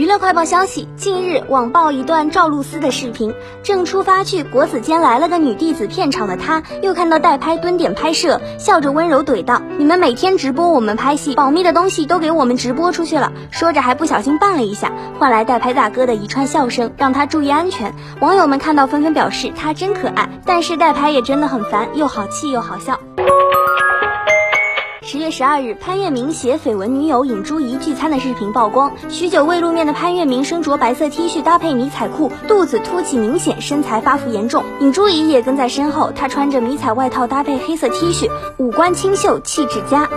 娱乐快报消息：近日网曝一段赵露思的视频，正出发去国子监来了个女弟子片场的她，又看到代拍蹲点拍摄，笑着温柔怼道：“你们每天直播我们拍戏，保密的东西都给我们直播出去了。”说着还不小心绊了一下，换来代拍大哥的一串笑声，让他注意安全。网友们看到纷纷表示她真可爱，但是代拍也真的很烦，又好气又好笑。十月十二日，潘粤明携绯闻女友尹珠怡聚餐的视频曝光。许久未露面的潘粤明身着白色 T 恤搭配迷彩裤，肚子凸起明显，身材发福严重。尹珠怡也跟在身后，她穿着迷彩外套搭配黑色 T 恤，五官清秀，气质佳。